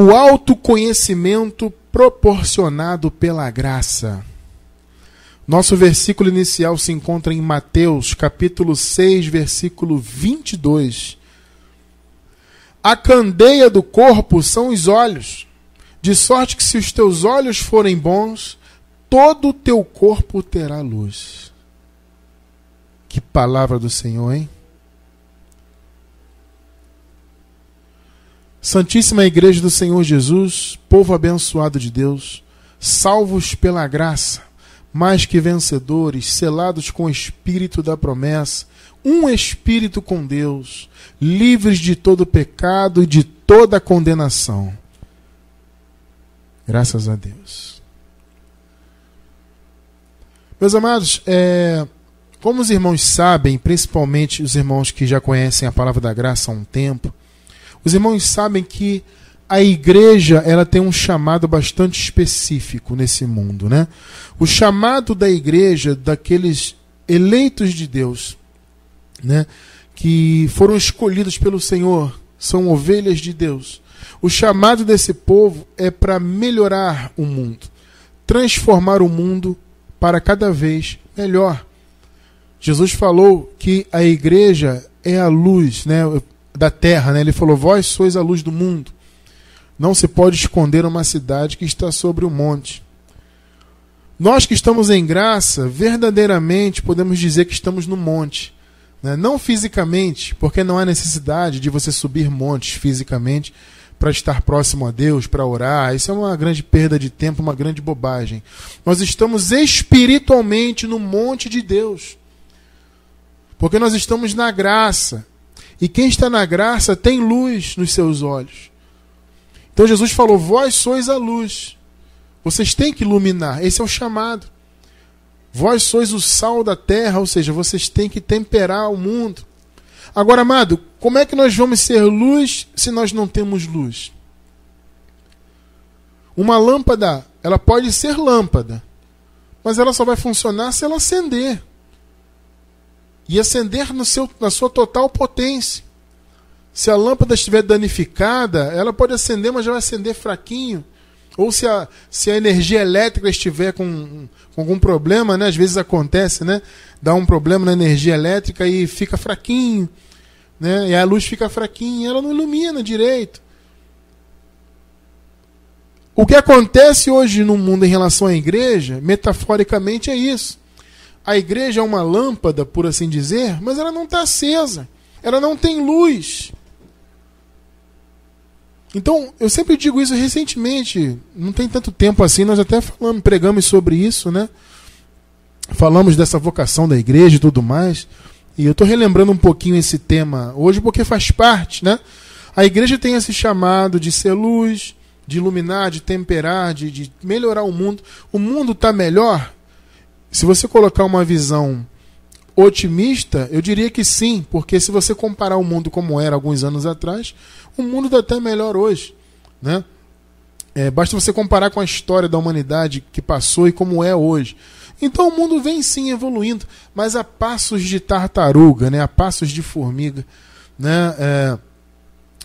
o autoconhecimento proporcionado pela graça. Nosso versículo inicial se encontra em Mateus, capítulo 6, versículo 22. A candeia do corpo são os olhos, de sorte que se os teus olhos forem bons, todo o teu corpo terá luz. Que palavra do Senhor, hein? Santíssima Igreja do Senhor Jesus, povo abençoado de Deus, salvos pela graça, mais que vencedores, selados com o Espírito da promessa, um Espírito com Deus, livres de todo pecado e de toda condenação. Graças a Deus. Meus amados, é, como os irmãos sabem, principalmente os irmãos que já conhecem a palavra da graça há um tempo, os irmãos sabem que a igreja ela tem um chamado bastante específico nesse mundo, né? O chamado da igreja daqueles eleitos de Deus, né? Que foram escolhidos pelo Senhor, são ovelhas de Deus. O chamado desse povo é para melhorar o mundo, transformar o mundo para cada vez melhor. Jesus falou que a igreja é a luz, né? Da terra, né? Ele falou: Vós sois a luz do mundo. Não se pode esconder uma cidade que está sobre o monte. Nós que estamos em graça, verdadeiramente podemos dizer que estamos no monte. Né? Não fisicamente, porque não há necessidade de você subir montes fisicamente para estar próximo a Deus, para orar. Isso é uma grande perda de tempo, uma grande bobagem. Nós estamos espiritualmente no monte de Deus. Porque nós estamos na graça. E quem está na graça tem luz nos seus olhos. Então Jesus falou: Vós sois a luz. Vocês têm que iluminar. Esse é o chamado. Vós sois o sal da terra, ou seja, vocês têm que temperar o mundo. Agora, amado, como é que nós vamos ser luz se nós não temos luz? Uma lâmpada, ela pode ser lâmpada, mas ela só vai funcionar se ela acender e acender no seu, na sua total potência. Se a lâmpada estiver danificada, ela pode acender, mas já vai acender fraquinho. Ou se a, se a energia elétrica estiver com, com algum problema, né? às vezes acontece, né? dá um problema na energia elétrica e fica fraquinho. Né? E a luz fica fraquinha, ela não ilumina direito. O que acontece hoje no mundo em relação à igreja, metaforicamente, é isso. A igreja é uma lâmpada, por assim dizer, mas ela não está acesa. Ela não tem luz. Então, eu sempre digo isso recentemente, não tem tanto tempo assim, nós até falamos, pregamos sobre isso, né? Falamos dessa vocação da igreja e tudo mais. E eu estou relembrando um pouquinho esse tema hoje porque faz parte, né? A igreja tem esse chamado de ser luz, de iluminar, de temperar, de, de melhorar o mundo. O mundo está melhor? Se você colocar uma visão otimista, eu diria que sim, porque se você comparar o mundo como era alguns anos atrás, o mundo está até melhor hoje. Né? É, basta você comparar com a história da humanidade que passou e como é hoje. Então o mundo vem sim evoluindo, mas a passos de tartaruga, né? a passos de formiga. Né? É,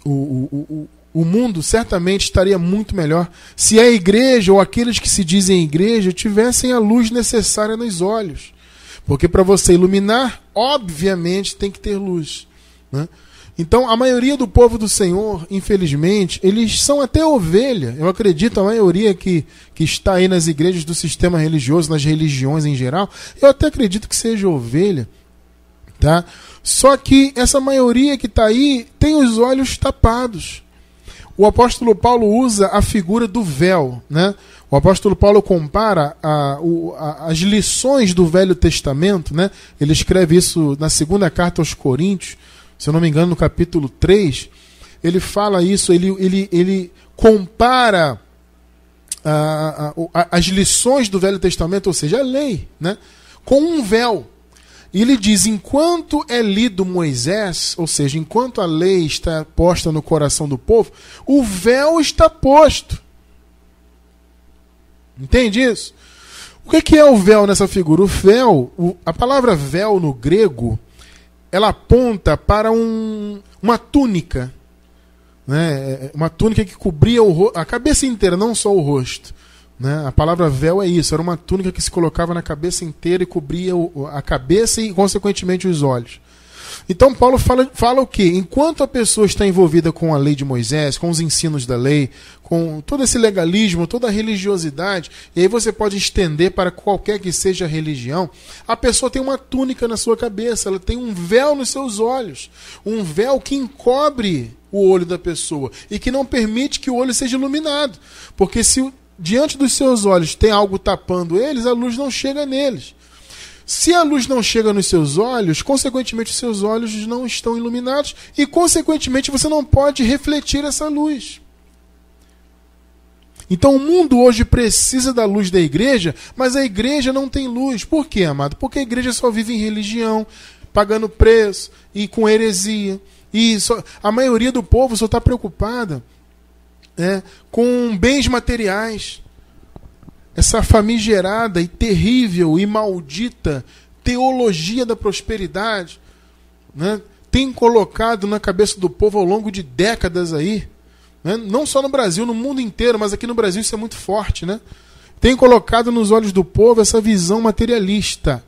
o, o, o mundo certamente estaria muito melhor se a igreja ou aqueles que se dizem igreja tivessem a luz necessária nos olhos. Porque para você iluminar, obviamente tem que ter luz. Né? Então, a maioria do povo do Senhor, infelizmente, eles são até ovelha. Eu acredito, a maioria que, que está aí nas igrejas do sistema religioso, nas religiões em geral, eu até acredito que seja ovelha. Tá? Só que essa maioria que está aí tem os olhos tapados o apóstolo Paulo usa a figura do véu. Né? O apóstolo Paulo compara a, o, a, as lições do Velho Testamento, né? ele escreve isso na segunda carta aos Coríntios, se eu não me engano, no capítulo 3. Ele fala isso, ele, ele, ele compara a, as lições do Velho Testamento, ou seja, a lei, né? com um véu. E ele diz: enquanto é lido Moisés, ou seja, enquanto a lei está posta no coração do povo, o véu está posto. Entende isso? O que é o véu nessa figura? O véu, a palavra véu no grego, ela aponta para um, uma túnica. né? É, uma túnica que cobria a cabeça inteira, não só o rosto. Né? A palavra véu é isso, era uma túnica que se colocava na cabeça inteira e cobria a cabeça e, consequentemente, os olhos. Então Paulo fala, fala o quê? Enquanto a pessoa está envolvida com a lei de Moisés, com os ensinos da lei, com todo esse legalismo, toda a religiosidade, e aí você pode estender para qualquer que seja a religião, a pessoa tem uma túnica na sua cabeça, ela tem um véu nos seus olhos, um véu que encobre o olho da pessoa e que não permite que o olho seja iluminado, porque se diante dos seus olhos tem algo tapando eles, a luz não chega neles. Se a luz não chega nos seus olhos, consequentemente os seus olhos não estão iluminados e consequentemente você não pode refletir essa luz. Então o mundo hoje precisa da luz da igreja, mas a igreja não tem luz. Por quê, amado? Porque a igreja só vive em religião, pagando preço e com heresia. E só, a maioria do povo só está preocupada né, com bens materiais essa famigerada e terrível e maldita teologia da prosperidade, né, tem colocado na cabeça do povo ao longo de décadas aí, né, não só no Brasil, no mundo inteiro, mas aqui no Brasil isso é muito forte, né? Tem colocado nos olhos do povo essa visão materialista,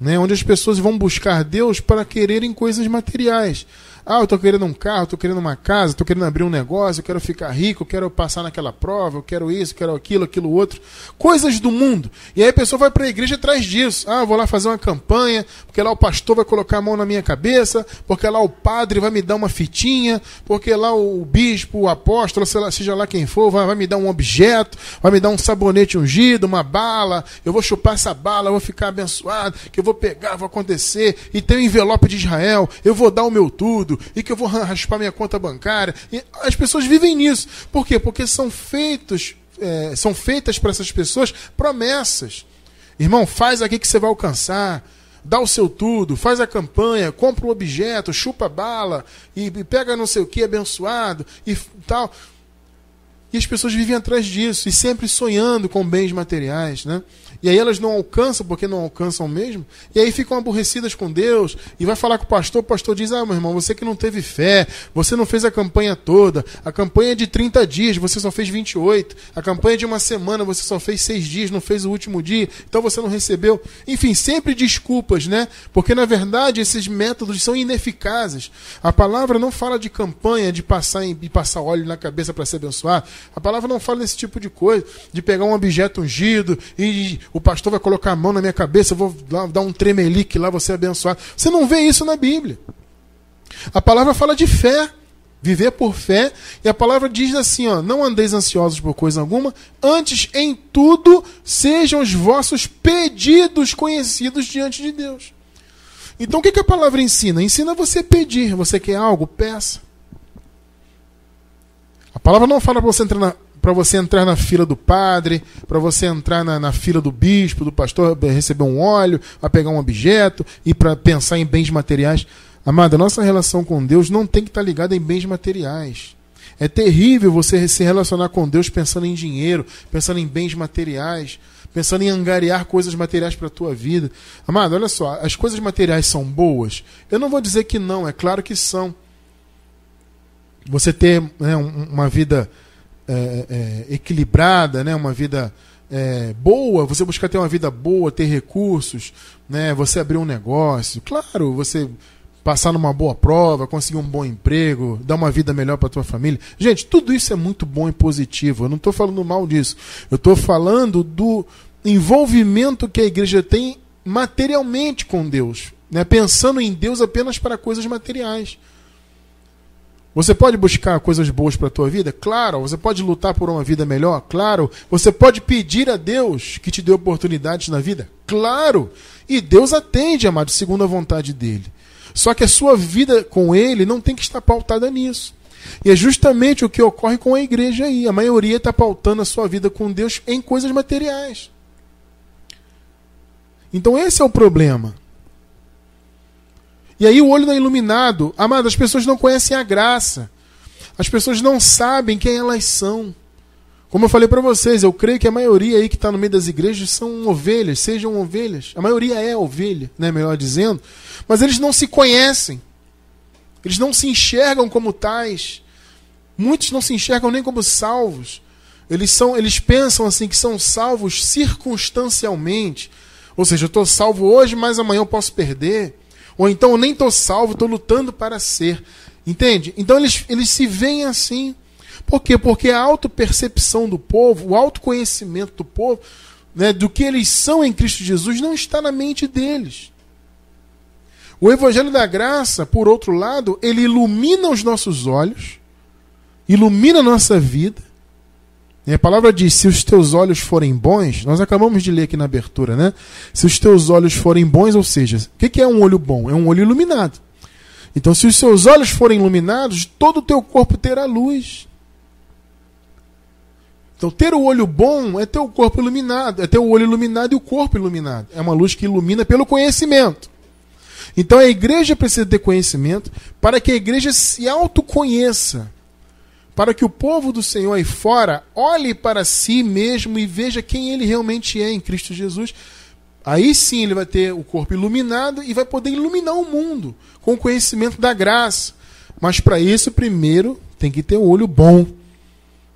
né, onde as pessoas vão buscar Deus para quererem coisas materiais. Ah, eu estou querendo um carro, estou querendo uma casa, estou querendo abrir um negócio, eu quero ficar rico, eu quero passar naquela prova, eu quero isso, eu quero aquilo, aquilo outro. Coisas do mundo. E aí a pessoa vai para a igreja atrás disso. Ah, eu vou lá fazer uma campanha, porque lá o pastor vai colocar a mão na minha cabeça, porque lá o padre vai me dar uma fitinha, porque lá o bispo, o apóstolo, seja lá quem for, vai, vai me dar um objeto, vai me dar um sabonete ungido, uma bala, eu vou chupar essa bala, eu vou ficar abençoado, que eu vou pegar, vou acontecer, e tem o um envelope de Israel, eu vou dar o meu tudo tudo e que eu vou raspar minha conta bancária. E as pessoas vivem nisso. Por quê? Porque são feitos, é, são feitas para essas pessoas promessas. Irmão, faz aqui que você vai alcançar. Dá o seu tudo, faz a campanha, compra um objeto, chupa bala e, e pega não sei o que abençoado e tal. E as pessoas vivem atrás disso e sempre sonhando com bens materiais, né? E aí elas não alcançam porque não alcançam mesmo. E aí ficam aborrecidas com Deus. E vai falar com o pastor. O pastor diz: Ah, meu irmão, você que não teve fé. Você não fez a campanha toda. A campanha é de 30 dias, você só fez 28. A campanha é de uma semana, você só fez seis dias, não fez o último dia. Então você não recebeu. Enfim, sempre desculpas, né? Porque na verdade esses métodos são ineficazes. A palavra não fala de campanha, de passar, em, de passar óleo na cabeça para ser abençoado. A palavra não fala desse tipo de coisa. De pegar um objeto ungido e o pastor vai colocar a mão na minha cabeça, eu vou dar um tremelique lá, você abençoado. Você não vê isso na Bíblia. A palavra fala de fé, viver por fé, e a palavra diz assim: ó, não andeis ansiosos por coisa alguma, antes em tudo sejam os vossos pedidos conhecidos diante de Deus. Então o que, que a palavra ensina? Ensina você pedir. Você quer algo? Peça. A palavra não fala para você entrar na para você entrar na fila do padre, para você entrar na, na, fila do bispo, do pastor, receber um óleo, a pegar um objeto e para pensar em bens materiais. Amada, nossa relação com Deus não tem que estar tá ligada em bens materiais. É terrível você se relacionar com Deus pensando em dinheiro, pensando em bens materiais, pensando em angariar coisas materiais para a tua vida. Amado, olha só, as coisas materiais são boas? Eu não vou dizer que não, é claro que são. Você ter né, uma vida é, é, equilibrada, né? uma vida é, boa, você buscar ter uma vida boa, ter recursos, né? você abrir um negócio. Claro, você passar numa boa prova, conseguir um bom emprego, dar uma vida melhor para tua família. Gente, tudo isso é muito bom e positivo. Eu não estou falando mal disso. Eu estou falando do envolvimento que a igreja tem materialmente com Deus, né? pensando em Deus apenas para coisas materiais. Você pode buscar coisas boas para a tua vida? Claro. Você pode lutar por uma vida melhor? Claro. Você pode pedir a Deus que te dê oportunidades na vida? Claro. E Deus atende, amado, segundo a vontade dele. Só que a sua vida com ele não tem que estar pautada nisso. E é justamente o que ocorre com a igreja aí. A maioria está pautando a sua vida com Deus em coisas materiais. Então esse é o problema. E aí o olho não é iluminado. Amado, as pessoas não conhecem a graça. As pessoas não sabem quem elas são. Como eu falei para vocês, eu creio que a maioria aí que está no meio das igrejas são ovelhas, sejam ovelhas. A maioria é ovelha, né, melhor dizendo. Mas eles não se conhecem. Eles não se enxergam como tais. Muitos não se enxergam nem como salvos. Eles, são, eles pensam assim que são salvos circunstancialmente. Ou seja, eu estou salvo hoje, mas amanhã eu posso perder. Ou então eu nem estou salvo, estou lutando para ser. Entende? Então eles, eles se veem assim. Por quê? Porque a autopercepção do povo, o autoconhecimento do povo, né, do que eles são em Cristo Jesus, não está na mente deles. O Evangelho da Graça, por outro lado, ele ilumina os nossos olhos, ilumina a nossa vida. E a palavra diz: se os teus olhos forem bons, nós acabamos de ler aqui na abertura, né? Se os teus olhos forem bons, ou seja, o que é um olho bom? É um olho iluminado. Então, se os seus olhos forem iluminados, todo o teu corpo terá luz. Então, ter o olho bom é ter o corpo iluminado, é ter o olho iluminado e o corpo iluminado. É uma luz que ilumina pelo conhecimento. Então, a igreja precisa ter conhecimento para que a igreja se autoconheça. Para que o povo do Senhor aí fora olhe para si mesmo e veja quem ele realmente é em Cristo Jesus. Aí sim ele vai ter o corpo iluminado e vai poder iluminar o mundo com o conhecimento da graça. Mas para isso, primeiro, tem que ter um olho bom.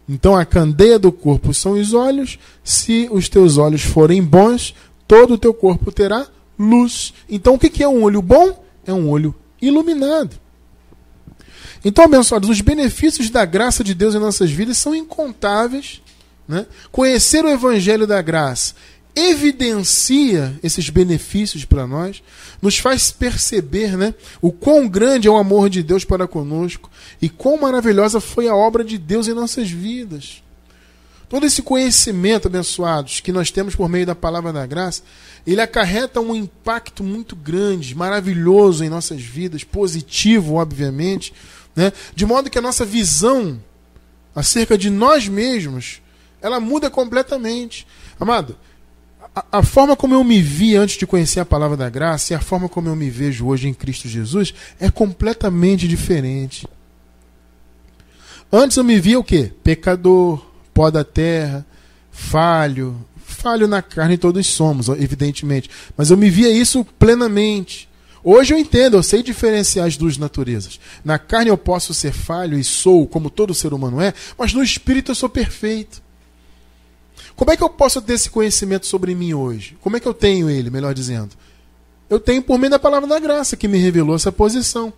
Então a candeia do corpo são os olhos. Se os teus olhos forem bons, todo o teu corpo terá luz. Então o que é um olho bom? É um olho iluminado. Então, abençoados, os benefícios da graça de Deus em nossas vidas são incontáveis. Né? Conhecer o Evangelho da Graça evidencia esses benefícios para nós, nos faz perceber né, o quão grande é o amor de Deus para conosco e quão maravilhosa foi a obra de Deus em nossas vidas. Todo esse conhecimento, abençoados, que nós temos por meio da palavra da graça, ele acarreta um impacto muito grande, maravilhoso em nossas vidas, positivo, obviamente, né? de modo que a nossa visão acerca de nós mesmos ela muda completamente. Amado, a, forma como eu me vi antes de conhecer a palavra da graça e a forma como eu me vejo hoje em Cristo Jesus é completamente diferente. Antes eu me via o quê? Pecador, pó da terra, falho, falho na carne todos somos, evidentemente, mas eu me via isso plenamente. Hoje eu entendo, eu sei diferenciar as duas naturezas. Na carne eu posso ser falho e sou, como todo ser humano é, mas no espírito eu sou perfeito. Como é que eu posso ter esse conhecimento sobre mim hoje? Como é que eu tenho ele, melhor dizendo? Eu tenho por meio da palavra da graça que me revelou essa posição.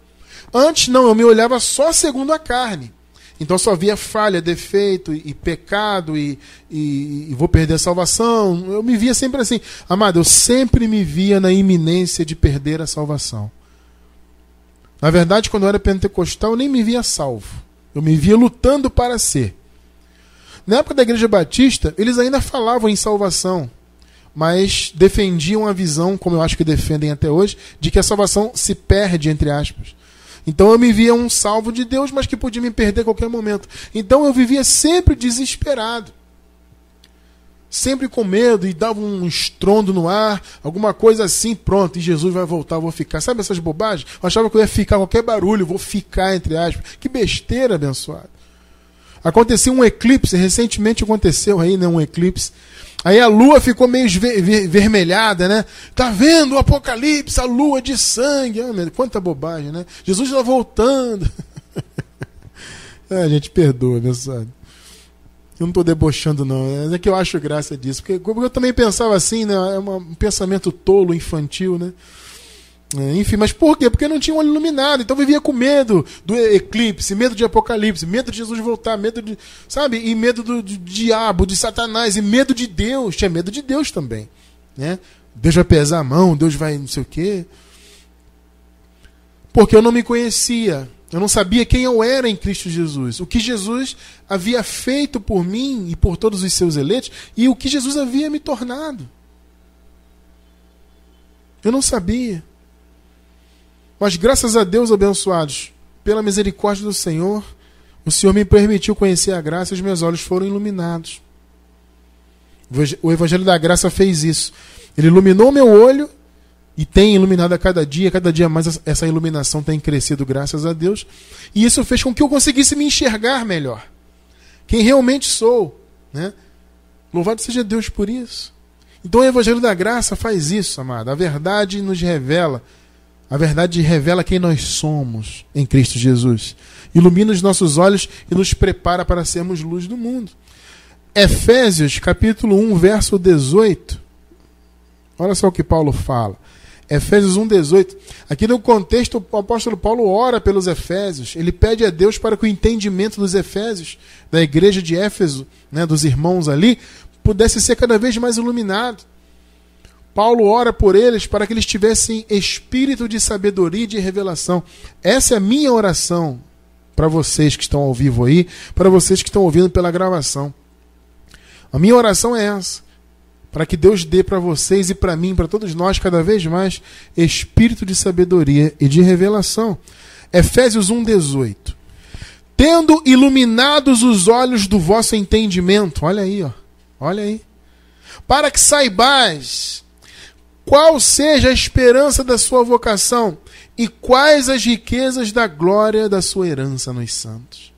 Antes não, eu me olhava só segundo a carne. Então só via falha, defeito e, pecado e, e, e, vou perder a salvação. Eu me via sempre assim. Amado, eu sempre me via na iminência de perder a salvação. Na verdade, quando eu era pentecostal, eu nem me via salvo. Eu me via lutando para ser. Na época da Igreja Batista, eles ainda falavam em salvação, mas defendiam a visão, como eu acho que defendem até hoje, de que a salvação se perde, entre aspas. Então eu me via um salvo de Deus, mas que podia me perder a qualquer momento. Então eu vivia sempre desesperado. Sempre com medo e dava um estrondo no ar, alguma coisa assim, pronto, e Jesus vai voltar, vou ficar. Sabe essas bobagens? Eu achava que eu ia ficar qualquer barulho, vou ficar, entre aspas. Que besteira, abençoado. Aconteceu um eclipse, recentemente aconteceu aí, né, um eclipse. Aí a lua ficou meio ver, ver, vermelhada, né? Tá vendo o apocalipse, a lua de sangue. Ah, quanta bobagem, né? Jesus está voltando. é, gente, perdoa, meu sabe? Eu não estou debochando, não. É que eu acho graça disso. Porque eu também pensava assim, né? É um pensamento tolo, infantil, né? É, enfim, mas por quê? Porque não tinha um olho iluminado. Então vivia com medo do eclipse, medo de apocalipse, medo de Jesus voltar, medo de. Sabe? E medo do, do diabo, de Satanás, e medo de Deus. Tinha medo de Deus também. Né? Deus vai pesar a mão, Deus vai não sei o quê. Porque eu não me conhecia. Eu não sabia quem eu era em Cristo Jesus. O que Jesus havia feito por mim e por todos os seus eleitos e o que Jesus havia me tornado. Eu não sabia. Mas graças a Deus, abençoados, pela misericórdia do Senhor, o Senhor me permitiu conhecer a graça e os meus olhos foram iluminados. O Evangelho da Graça fez isso. Ele iluminou meu olho e tem iluminado a cada dia, cada dia mais essa iluminação tem crescido, graças a Deus. E isso fez com que eu conseguisse me enxergar melhor. Quem realmente sou. Né? Louvado seja Deus por isso. Então o Evangelho da Graça faz isso, amado. A verdade nos revela A verdade revela quem nós somos em Cristo Jesus. Ilumina os nossos olhos e nos prepara para sermos luz do mundo. Efésios, capítulo 1, verso 18. Olha só o que Paulo fala. Efésios 1,18. Aqui no contexto, o apóstolo Paulo ora pelos Efésios. Ele pede a Deus para que o entendimento dos Efésios, da igreja de Éfeso, né, dos irmãos ali, pudesse ser cada vez mais iluminado. Paulo ora por eles para que eles tivessem espírito de sabedoria e de revelação. Essa é a minha oração para vocês que estão ao vivo aí, para vocês que estão ouvindo pela gravação. A minha oração é essa para que Deus dê para vocês e para mim, para todos nós, cada vez mais espírito de sabedoria e de revelação. Efésios 1:18. Tendo iluminados os olhos do vosso entendimento, olha aí, ó. Olha aí. Para que saibais qual seja a esperança da sua vocação e quais as riquezas da glória da sua herança nos santos.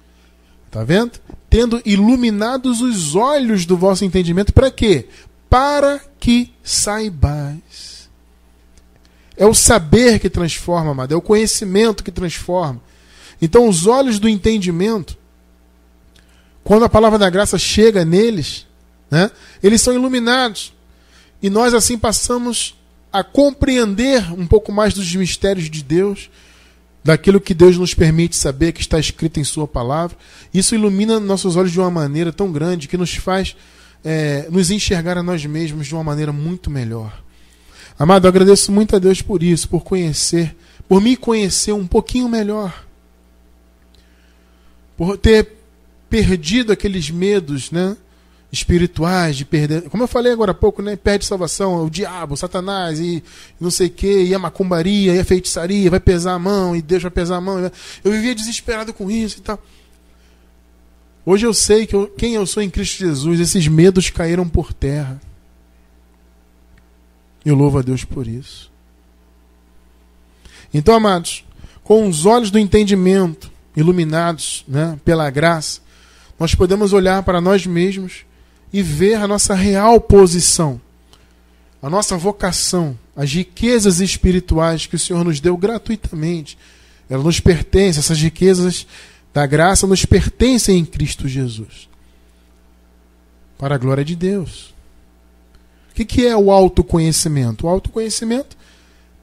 Tá vendo? Tendo iluminados os olhos do vosso entendimento, para quê? para que saibais. É o saber que transforma, amado, é o conhecimento que transforma. Então, os olhos do entendimento, quando a palavra da graça chega neles, né, eles são iluminados. E nós assim passamos a compreender um pouco mais dos mistérios de Deus, daquilo que Deus nos permite saber que está escrito em Sua palavra. Isso ilumina nossos olhos de uma maneira tão grande que nos faz é, nos enxergar a nós mesmos de uma maneira muito melhor. Amado, eu agradeço muito a Deus por isso, por conhecer, por me conhecer um pouquinho melhor. Por ter perdido aqueles medos, né? Espirituais de perder, como eu falei agora há pouco, né, perde salvação, o diabo, satanás e não sei o que, e a macumbaria, e a feitiçaria, vai pesar a mão, e Deus vai pesar a mão. Eu vivia desesperado com isso e tal. Hoje eu sei que eu, quem eu sou em Cristo Jesus, esses medos caíram por terra. Eu louvo a Deus por isso. Então, amados, com os olhos do entendimento iluminados né, pela graça, nós podemos olhar para nós mesmos e ver a nossa real posição, a nossa vocação, as riquezas espirituais que o Senhor nos deu gratuitamente. Elas nos pertencem, essas riquezas da graça nos pertencem em Cristo Jesus. Para a glória de Deus. O que é o autoconhecimento? O autoconhecimento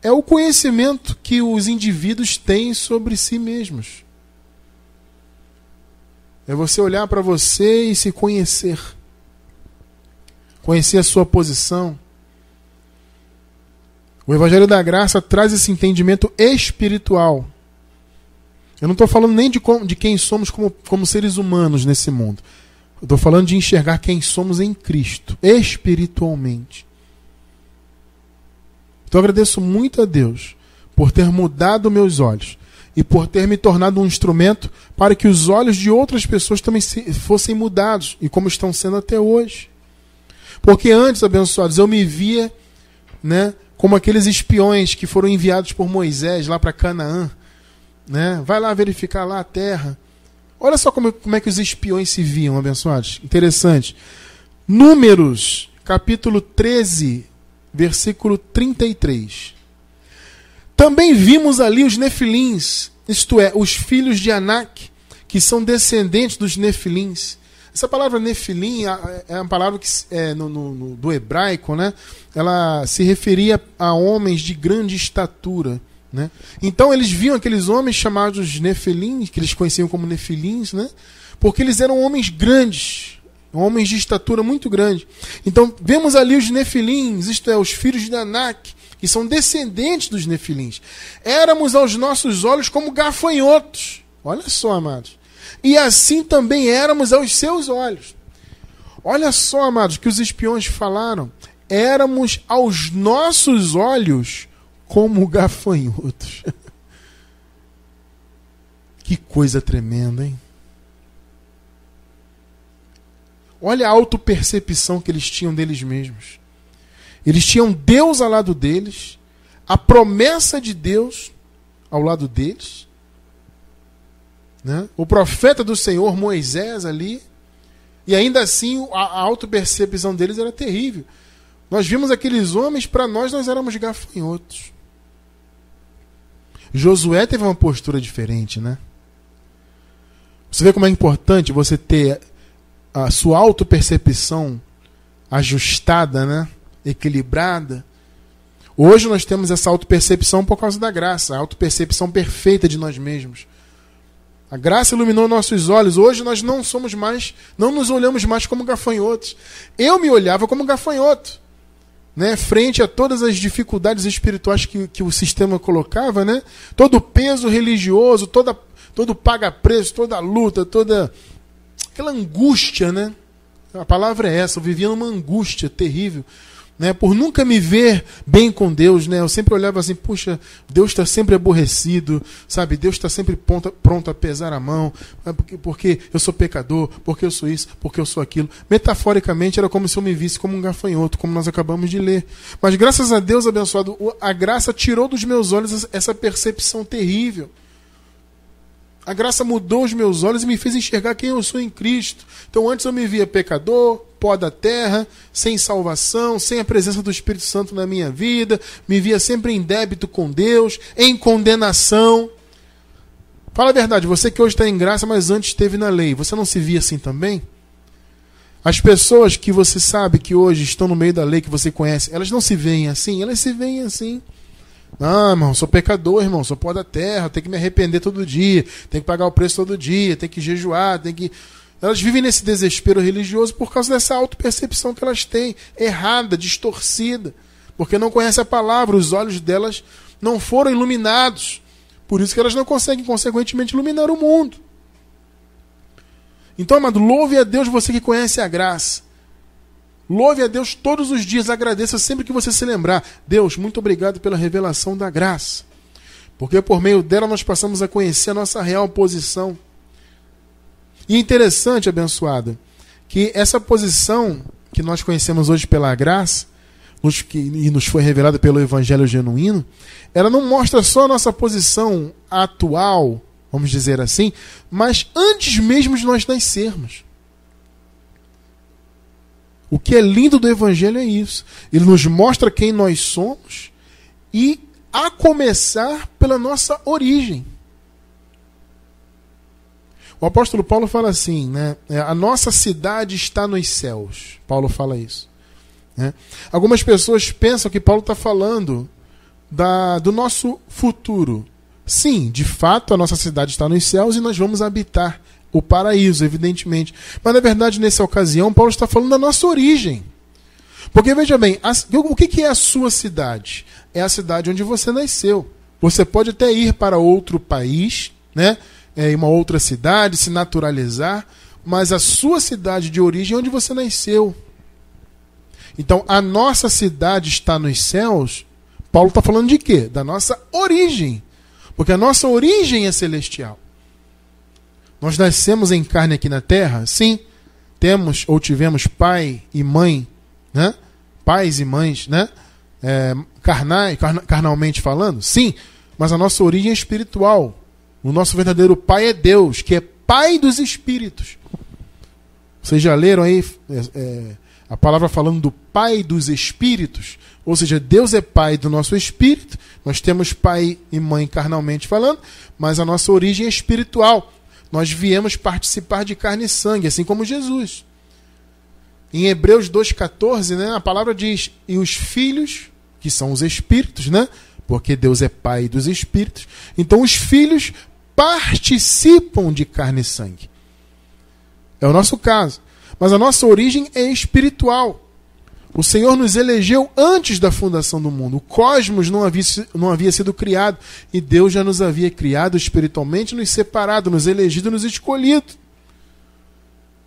é o conhecimento que os indivíduos têm sobre si mesmos. É você olhar para você e se conhecer. Conhecer a sua posição. O Evangelho da Graça traz esse entendimento espiritual eu não estou falando nem de, de quem somos como, como seres humanos nesse mundo. Eu estou falando de enxergar quem somos em Cristo, espiritualmente. Então eu agradeço muito a Deus por ter mudado meus olhos e por ter me tornado um instrumento para que os olhos de outras pessoas também fossem mudados, e como estão sendo até hoje. Porque antes, abençoados, eu me via né, como aqueles espiões que foram enviados por Moisés lá para Canaã né? Vai lá verificar lá a terra. Olha só como, como é que os espiões se viam, abençoados. Interessante. Números, capítulo 13, versículo 33. Também vimos ali os nefilins, isto é, os filhos de Anak, que são descendentes dos nefilins. Essa palavra nefilim é uma palavra que é, no, no, do hebraico, né? Ela se referia a homens de grande estatura. Né? Então eles viam aqueles homens chamados Nefelins, que eles conheciam como Nefilins, né? porque eles eram homens grandes, homens de estatura muito grande. Então vemos ali os Nefilins, isto é, os filhos de Anak, que são descendentes dos Nefilins. Éramos aos nossos olhos como gafanhotos. Olha só, amados. E assim também éramos aos seus olhos. Olha só, amados, que os espiões falaram. Éramos aos nossos olhos como gafanhotos. que coisa tremenda, hein? Olha a autopercepção que eles tinham deles mesmos. Eles tinham Deus ao lado deles, a promessa de Deus ao lado deles, né? o profeta do Senhor, Moisés, ali, e ainda assim a autopercepção deles era terrível. Nós vimos aqueles homens, para nós, nós éramos gafanhotos. Josué teve uma postura diferente, né? Você vê como é importante você ter a sua autopercepção ajustada, né? Equilibrada. Hoje nós temos essa autopercepção por causa da graça, a autopercepção perfeita de nós mesmos. A graça iluminou nossos olhos. Hoje nós não somos mais, não nos olhamos mais como gafanhotos. Eu me olhava como gafanhoto. Né, frente a todas as dificuldades espirituais que, que o sistema colocava, né? todo peso religioso, toda, todo paga-preço, toda luta, toda aquela angústia. Né? A palavra é essa, eu vivia numa angústia terrível né, por nunca me ver bem com Deus, né, eu sempre olhava assim, puxa, Deus está sempre aborrecido, sabe? Deus está sempre pronto, pronto a pesar a mão, porque, porque eu sou pecador, porque eu sou isso, porque eu sou aquilo. Metaforicamente era como se eu me visse como um gafanhoto, como nós acabamos de ler. Mas graças a Deus abençoado, a graça tirou dos meus olhos essa percepção terrível. A graça mudou os meus olhos e me fez enxergar quem eu sou em Cristo. Então antes eu me via pecador, pó da terra, sem salvação, sem a presença do Espírito Santo na minha vida, me via sempre em débito com Deus, em condenação. Fala a verdade, você que hoje está em graça, mas antes esteve na lei, você não se via assim também? As pessoas que você sabe que hoje estão no meio da lei, que você conhece, elas não se veem assim? Elas se veem assim. Não, irmão, sou pecador, irmão, sou pó da terra, tenho que me arrepender todo dia, tenho que pagar o preço todo dia, tenho que jejuar, tenho que. Elas vivem nesse desespero religioso por causa dessa autopercepção que elas têm, errada, distorcida, porque não conhecem a palavra, os olhos delas não foram iluminados. Por isso que elas não conseguem, consequentemente, iluminar o mundo. Então, amado, louve a Deus você que conhece a graça. Louve a Deus todos os dias, agradeça sempre que você se lembrar. Deus, muito obrigado pela revelação da graça. Porque por meio dela nós passamos a conhecer a nossa real posição. E interessante, abençoada, que essa posição que nós conhecemos hoje pela graça, nos, que, e nos foi revelada pelo Evangelho genuíno, ela não mostra só a nossa posição atual, vamos dizer assim, mas antes mesmo de nós nascermos. O que é lindo do Evangelho é isso. Ele nos mostra quem nós somos e a começar pela nossa origem. O apóstolo Paulo fala assim, né? É, a nossa cidade está nos céus. Paulo fala isso. Né? Algumas pessoas pensam que Paulo está falando da, do nosso futuro. Sim, de fato, a nossa cidade está nos céus e nós vamos habitar o paraíso, evidentemente. Mas na verdade, nessa ocasião, Paulo está falando da nossa origem. Porque veja bem, a, o que é a sua cidade? É a cidade onde você nasceu. Você pode até ir para outro país, né? É, em uma outra cidade, se naturalizar, mas a sua cidade de origem é onde você nasceu. Então, a nossa cidade está nos céus. Paulo está falando de quê? Da nossa origem. Porque a nossa origem é celestial. Nós nascemos em carne aqui na terra? Sim. Temos ou tivemos pai e mãe, né? Pais e mães, né? É, carnais, carnalmente falando? Sim. Mas a nossa origem é espiritual. O nosso verdadeiro pai é Deus, que é pai dos espíritos. Vocês já leram aí é, é, a palavra falando do pai dos espíritos? Ou seja, Deus é pai do nosso espírito, nós temos pai e mãe carnalmente falando, mas a nossa origem é espiritual. Nós viemos participar de carne e sangue, assim como Jesus. Em Hebreus 2,14, né, a palavra diz: E os filhos, que são os espíritos, né? Porque Deus é pai dos espíritos. Então os filhos participam de carne e sangue. É o nosso caso. Mas a nossa origem é espiritual. O Senhor nos elegeu antes da fundação do mundo. O cosmos não havia, não havia sido criado. E Deus já nos havia criado espiritualmente, nos separado, nos elegido, nos escolhido.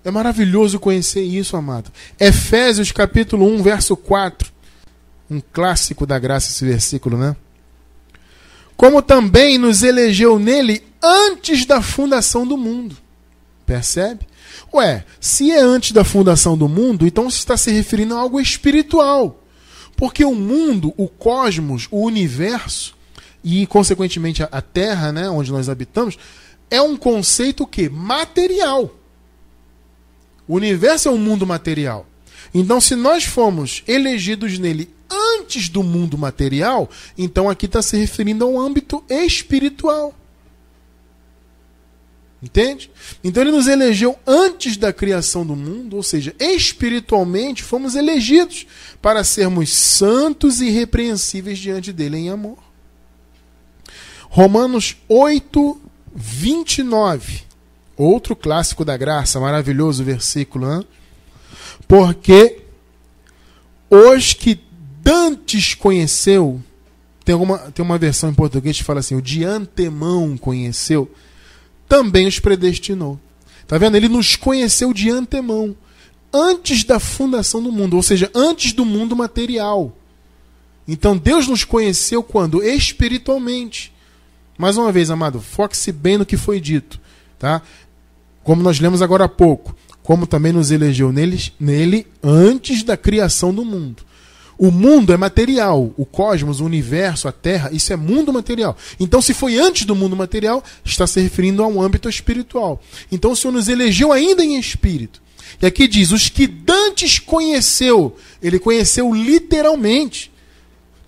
É maravilhoso conhecer isso, amado. Efésios capítulo 1, verso 4. Um clássico da graça esse versículo, né? Como também nos elegeu nele antes da fundação do mundo. Percebe? Ué, se é antes da fundação do mundo, então se está se referindo a algo espiritual. Porque o mundo, o cosmos, o universo e consequentemente a Terra, né, onde nós habitamos, é um conceito que material. O universo é um mundo material. Então, se nós fomos elegidos nele antes do mundo material, então aqui está se referindo ao âmbito espiritual. Entende? Então ele nos elegeu antes da criação do mundo, ou seja, espiritualmente fomos elegidos para sermos santos e irrepreensíveis diante dele em amor. Romanos 8, 29. Outro clássico da graça, maravilhoso versículo. Hein? Porque os que dantes conheceu, tem, alguma, tem uma versão em português que fala assim: o de antemão conheceu também os predestinou. Tá vendo? Ele nos conheceu de antemão, antes da fundação do mundo, ou seja, antes do mundo material. Então Deus nos conheceu quando? Espiritualmente. Mais uma vez, amado, foque-se bem no que foi dito, tá? Como nós lemos agora há pouco, como também nos elegeu nele, nele antes da criação do mundo. O mundo é material, o cosmos, o universo, a terra, isso é mundo material. Então, se foi antes do mundo material, está se referindo a um âmbito espiritual. Então, o Senhor nos elegeu ainda em espírito. E aqui diz: os que dantes conheceu, ele conheceu literalmente,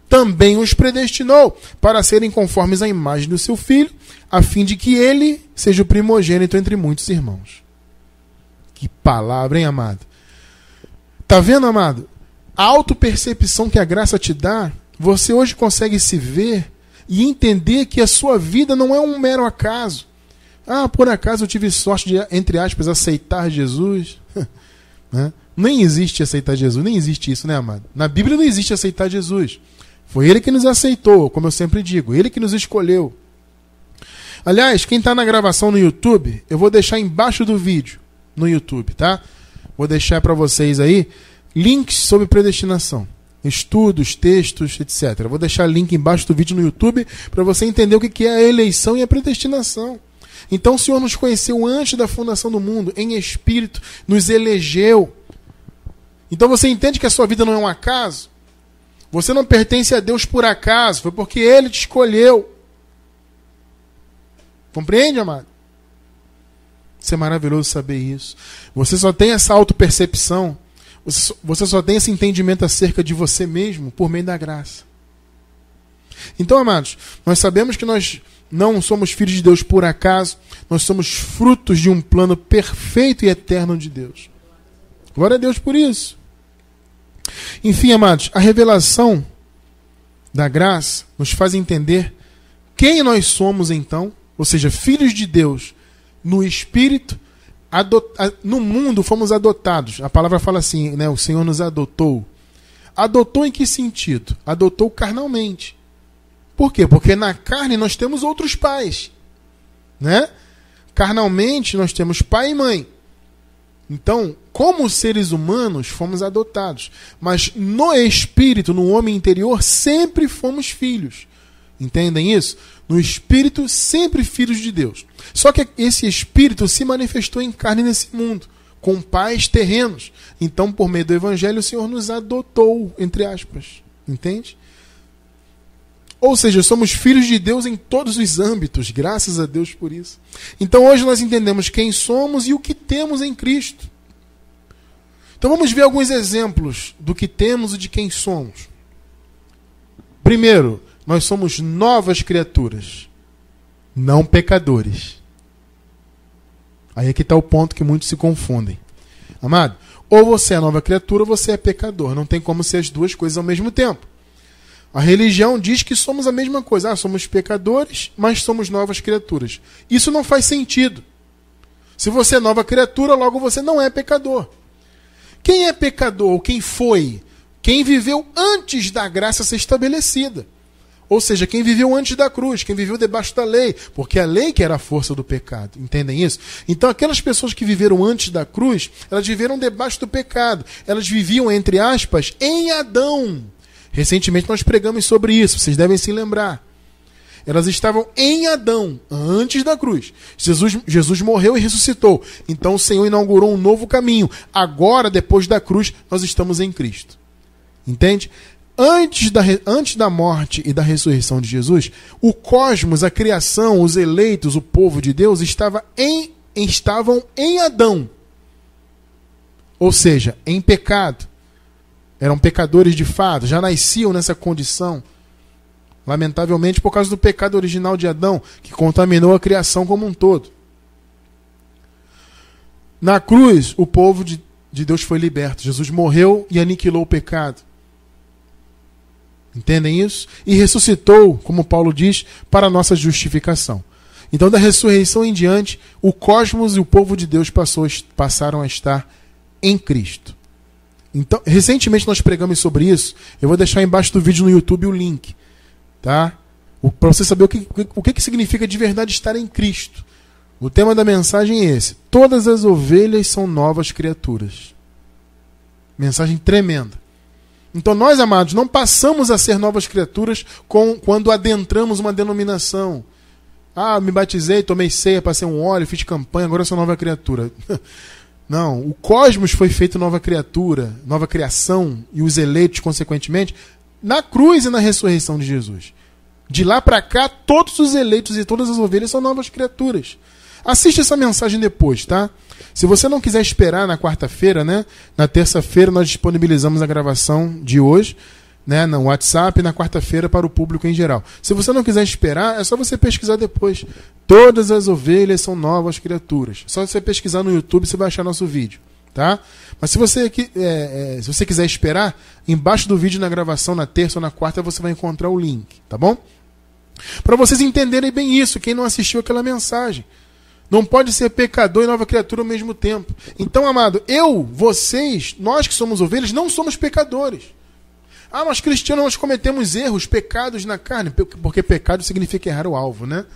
também os predestinou para serem conformes à imagem do seu filho, a fim de que ele seja o primogênito entre muitos irmãos. Que palavra, hein, amado? Tá vendo, amado? A autopercepção que a graça te dá, você hoje consegue se ver e entender que a sua vida não é um mero acaso. Ah, por acaso eu tive sorte de, entre aspas, aceitar Jesus. né? Nem existe aceitar Jesus, nem existe isso, né, amado? Na Bíblia não existe aceitar Jesus. Foi ele que nos aceitou, como eu sempre digo, ele que nos escolheu. Aliás, quem está na gravação no YouTube, eu vou deixar embaixo do vídeo no YouTube, tá? Vou deixar para vocês aí links sobre predestinação. Estudos, textos, etc. vou deixar link embaixo do vídeo no YouTube para você entender o que é a eleição e a predestinação. Então o Senhor nos conheceu antes da fundação do mundo, em espírito, nos elegeu. Então você entende que a sua vida não é um acaso? Você não pertence a Deus por acaso, foi porque Ele te escolheu. Compreende, amado? Isso é maravilhoso saber isso. Você só tem essa autopercepção você só tem esse entendimento acerca de você mesmo por meio da graça. Então, amados, nós sabemos que nós não somos filhos de Deus por acaso, nós somos frutos de um plano perfeito e eterno de Deus. Glória a Deus por isso. Enfim, amados, a revelação da graça nos faz entender quem nós somos então, ou seja, filhos de Deus no espírito no mundo fomos adotados. A palavra fala assim, né? O Senhor nos adotou. Adotou em que sentido? Adotou carnalmente. Por quê? Porque na carne nós temos outros pais, né? Carnalmente nós temos pai e mãe. Então, como seres humanos, fomos adotados. Mas no espírito, no homem interior, sempre fomos filhos. Entendem isso? No espírito, sempre filhos de Deus. Só que esse espírito se manifestou em carne nesse mundo, com pais terrenos. Então, por meio do evangelho, o Senhor nos adotou, entre aspas. Entende? Ou seja, somos filhos de Deus em todos os âmbitos, graças a Deus por isso. Então hoje nós entendemos quem somos e o que temos em Cristo. Então vamos ver alguns exemplos do que temos e de quem somos. Primeiro, nós somos novas criaturas, não pecadores. Aí é que está o ponto que muitos se confundem. Amado, ou você é nova criatura ou você é pecador. Não tem como ser as duas coisas ao mesmo tempo. A religião diz que somos a mesma coisa. Ah, somos pecadores, mas somos novas criaturas. Isso não faz sentido. Se você é nova criatura, logo você não é pecador. Quem é pecador? Quem foi? Quem viveu antes da graça ser estabelecida. Ou seja, quem viveu antes da cruz, quem viveu debaixo da lei, porque a lei que era a força do pecado. Entendem isso? Então, aquelas pessoas que viveram antes da cruz, elas viveram debaixo do pecado. Elas viviam, entre aspas, em Adão. Recentemente nós pregamos sobre isso, vocês devem se lembrar. Elas estavam em Adão, antes da cruz. Jesus, Jesus morreu e ressuscitou. Então o Senhor inaugurou um novo caminho. Agora, depois da cruz, nós estamos em Cristo. Entende? Antes da, antes da morte e da ressurreição de Jesus, o cosmos, a criação, os eleitos, o povo de Deus estava em, estavam em Adão. Ou seja, em pecado. eram pecadores de fato, já nasciam nessa condição. Lamentavelmente por causa do pecado original de Adão, que contaminou a criação como um todo. Na cruz, o povo de, de Deus foi liberto. Jesus morreu e aniquilou o pecado. Entendem isso? E ressuscitou, como Paulo diz, para nossa justificação. Então, da ressurreição em diante, o cosmos e o povo de Deus passou, passaram a estar em Cristo. Então, recentemente nós pregamos sobre isso. Eu vou deixar embaixo do vídeo no YouTube o link, tá? Para você saber o que, o que, que significa de verdade estar em Cristo. O tema da mensagem é esse: Todas as ovelhas são novas criaturas. Mensagem tremenda. Então, nós, amados, não passamos a ser novas criaturas com, quando adentramos uma denominação. Ah, me batizei, tomei ceia, passei um óleo, fiz campanha, agora sou nova criatura. Não, o cosmos foi feito nova criatura, nova criação, e os eleitos, consequentemente, na cruz e na ressurreição de Jesus. De lá para cá, todos os eleitos e todas as ovelhas são novas criaturas. Assiste essa mensagem depois, tá? Se você não quiser esperar na quarta-feira, né? Na terça-feira nós disponibilizamos a gravação de hoje, né? No WhatsApp na quarta-feira para o público em geral. Se você não quiser esperar, é só você pesquisar depois. Todas as ovelhas são novas criaturas. Só você pesquisar no YouTube você vai achar nosso vídeo, tá? Mas se você, é, é, se você quiser esperar, embaixo do vídeo na gravação na terça ou na quarta você vai encontrar o link, tá bom? Para vocês entenderem bem isso, quem não assistiu aquela mensagem. Não pode ser pecador e nova criatura ao mesmo tempo. Então, amado, eu, vocês, nós que somos ovelhas, não somos pecadores. Ah, nós cristianos nós cometemos erros, pecados na carne, porque pecado significa errar o alvo, né?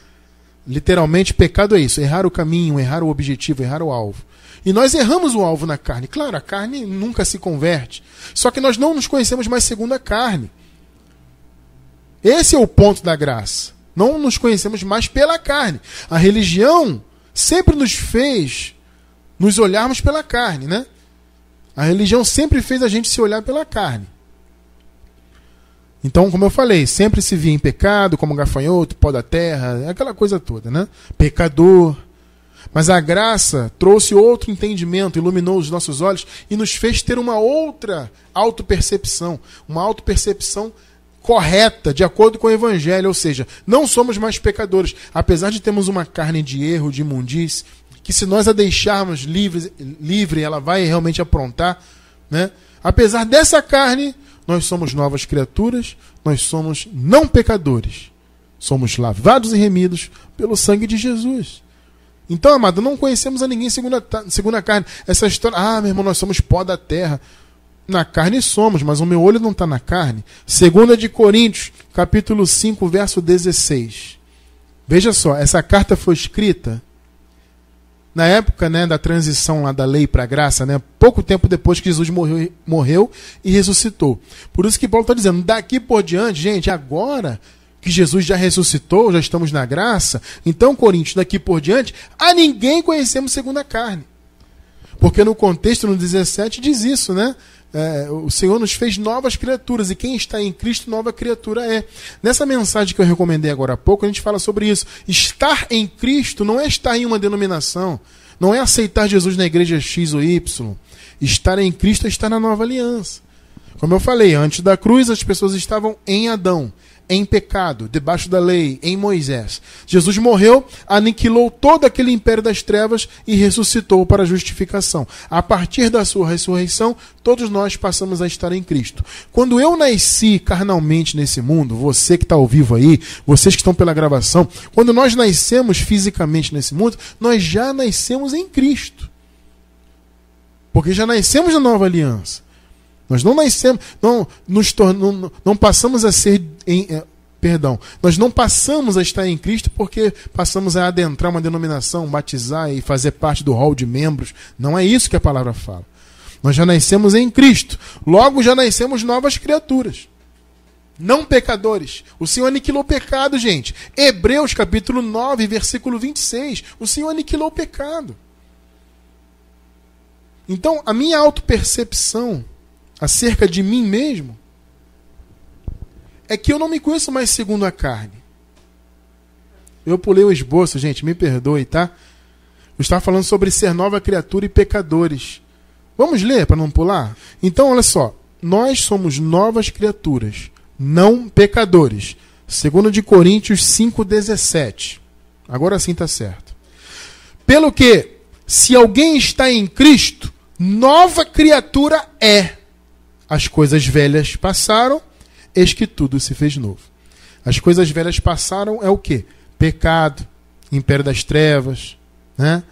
Literalmente, pecado é isso: errar o caminho, errar o objetivo, errar o alvo. E nós erramos o alvo na carne. Claro, a carne nunca se converte. Só que nós não nos conhecemos mais segundo a carne. Esse é o ponto da graça. Não nos conhecemos mais pela carne. A religião sempre nos fez nos olharmos pela carne, né? A religião sempre fez a gente se olhar pela carne. Então, como eu falei, sempre se via em pecado, como gafanhoto, pó da terra, aquela coisa toda, né? Pecador. Mas a graça trouxe outro entendimento, iluminou os nossos olhos e nos fez ter uma outra autopercepção, uma autopercepção correta, de acordo com o Evangelho, ou seja, não somos mais pecadores, apesar de termos uma carne de erro, de imundície, que se nós a deixarmos livre, livre ela vai realmente aprontar, né? Apesar dessa carne, nós somos novas criaturas, nós somos não pecadores. Somos lavados e remidos pelo sangue de Jesus. Então, amado, não conhecemos a ninguém segundo a, segundo a carne. Essa história, ah, meu irmão, nós somos pó da terra. Na carne somos, mas o meu olho não está na carne. Segunda de Coríntios, capítulo 5, verso 16. Veja só, essa carta foi escrita na época né, da transição lá da lei para a graça, né, pouco tempo depois que Jesus morreu, morreu e ressuscitou. Por isso que Paulo está dizendo, daqui por diante, gente, agora que Jesus já ressuscitou, já estamos na graça, então, Coríntios, daqui por diante, a ninguém conhecemos segundo a carne. Porque no contexto, no 17, diz isso, né? É, o Senhor nos fez novas criaturas e quem está em Cristo, nova criatura é. Nessa mensagem que eu recomendei agora há pouco, a gente fala sobre isso. Estar em Cristo não é estar em uma denominação, não é aceitar Jesus na igreja X ou Y. Estar em Cristo é estar na nova aliança. Como eu falei, antes da cruz as pessoas estavam em Adão em pecado, debaixo da lei, em Moisés. Jesus morreu, aniquilou todo aquele império das trevas e ressuscitou para a justificação. A partir da sua ressurreição, todos nós passamos a estar em Cristo. Quando eu nasci carnalmente nesse mundo, você que está ao vivo aí, vocês que estão pela gravação, quando nós nascemos fisicamente nesse mundo, nós já nascemos em Cristo. Porque já nascemos na nova aliança. Nós não nascemos, não, nos não, não passamos a ser em, é, perdão, nós não passamos a estar em Cristo porque passamos a adentrar uma denominação, batizar e fazer parte do hall de membros. Não é isso que a palavra fala. Nós já nascemos em Cristo. Logo já nascemos novas criaturas. Não pecadores. O Senhor aniquilou o pecado, gente. Hebreus capítulo 9, versículo 26. O Senhor aniquilou o pecado. Então, a minha autopercepção acerca de mim mesmo é que eu não me conheço mais segundo a carne. Eu pulei o esboço, gente, me perdoe, tá? Eu estava falando sobre ser nova criatura e pecadores. Vamos ler para não pular? Então, olha só. nós somos novas criaturas, não pecadores. Segundo de Coríntios 5:17. Agora sim está certo. Pelo que, se alguém está em Cristo, nova criatura é. As coisas velhas passaram, eis que tudo se fez novo. As coisas velhas passaram é o que? Pecado, império das trevas, né?